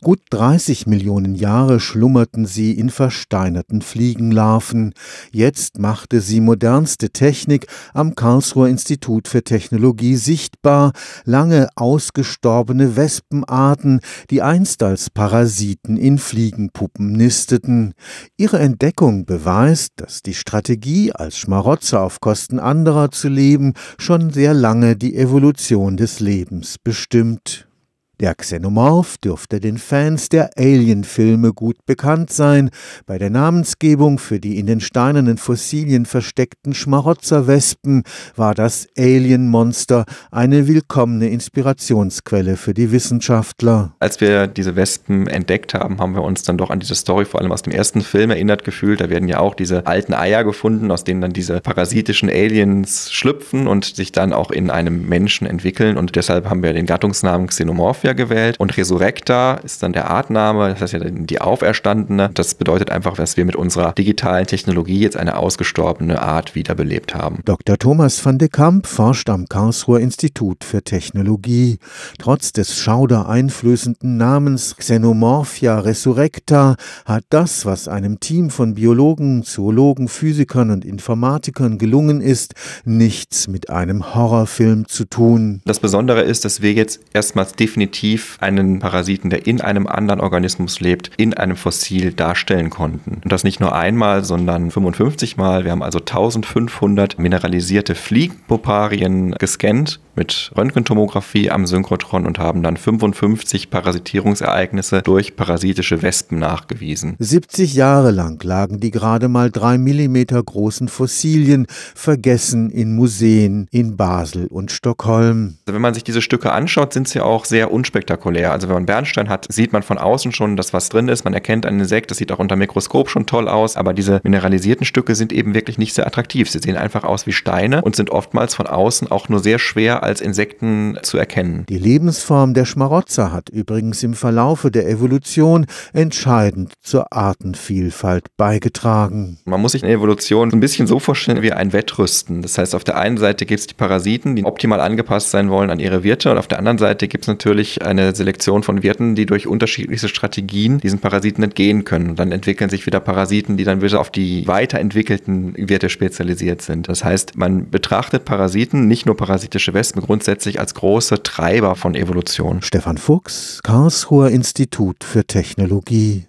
Gut 30 Millionen Jahre schlummerten sie in versteinerten Fliegenlarven. Jetzt machte sie modernste Technik am Karlsruher Institut für Technologie sichtbar, lange ausgestorbene Wespenarten, die einst als Parasiten in Fliegenpuppen nisteten. Ihre Entdeckung beweist, dass die Strategie, als Schmarotzer auf Kosten anderer zu leben, schon sehr lange die Evolution des Lebens bestimmt. Der Xenomorph dürfte den Fans der Alien-Filme gut bekannt sein. Bei der Namensgebung für die in den steinernen Fossilien versteckten Schmarotzerwespen war das Alien-Monster eine willkommene Inspirationsquelle für die Wissenschaftler. Als wir diese Wespen entdeckt haben, haben wir uns dann doch an diese Story vor allem aus dem ersten Film erinnert gefühlt. Da werden ja auch diese alten Eier gefunden, aus denen dann diese parasitischen Aliens schlüpfen und sich dann auch in einem Menschen entwickeln. Und deshalb haben wir den Gattungsnamen Xenomorph Sophia gewählt und Resurrecta ist dann der Artname, das heißt ja die Auferstandene. Das bedeutet einfach, dass wir mit unserer digitalen Technologie jetzt eine ausgestorbene Art wiederbelebt haben. Dr. Thomas van de Kamp forscht am Karlsruher Institut für Technologie. Trotz des schaudereinflößenden Namens Xenomorphia Resurrecta hat das, was einem Team von Biologen, Zoologen, Physikern und Informatikern gelungen ist, nichts mit einem Horrorfilm zu tun. Das Besondere ist, dass wir jetzt erstmals definitiv effektiv einen Parasiten, der in einem anderen Organismus lebt, in einem Fossil darstellen konnten. Und das nicht nur einmal, sondern 55 Mal. Wir haben also 1500 mineralisierte Fliegenpoparien gescannt mit Röntgentomographie am Synchrotron und haben dann 55 Parasitierungsereignisse durch parasitische Wespen nachgewiesen. 70 Jahre lang lagen die gerade mal drei Millimeter großen Fossilien vergessen in Museen in Basel und Stockholm. Also wenn man sich diese Stücke anschaut, sind sie auch sehr unspektakulär. Also wenn man Bernstein hat, sieht man von außen schon, dass was drin ist. Man erkennt ein Insekt, das sieht auch unter Mikroskop schon toll aus. Aber diese mineralisierten Stücke sind eben wirklich nicht sehr attraktiv. Sie sehen einfach aus wie Steine und sind oftmals von außen auch nur sehr schwer als Insekten zu erkennen. Die Lebensform der Schmarotzer hat übrigens im Verlaufe der Evolution entscheidend zur Artenvielfalt beigetragen. Man muss sich eine Evolution ein bisschen so vorstellen wie ein Wettrüsten. Das heißt, auf der einen Seite gibt es die Parasiten, die optimal angepasst sein wollen an ihre Wirte und auf der anderen Seite gibt es natürlich eine Selektion von Wirten, die durch unterschiedlichste Strategien diesen Parasiten entgehen können. Und dann entwickeln sich wieder Parasiten, die dann wieder auf die weiterentwickelten Wirte spezialisiert sind. Das heißt, man betrachtet Parasiten, nicht nur parasitische Wespen, grundsätzlich als große Treiber von Evolution. Stefan Fuchs, Karlsruher Institut für Technologie.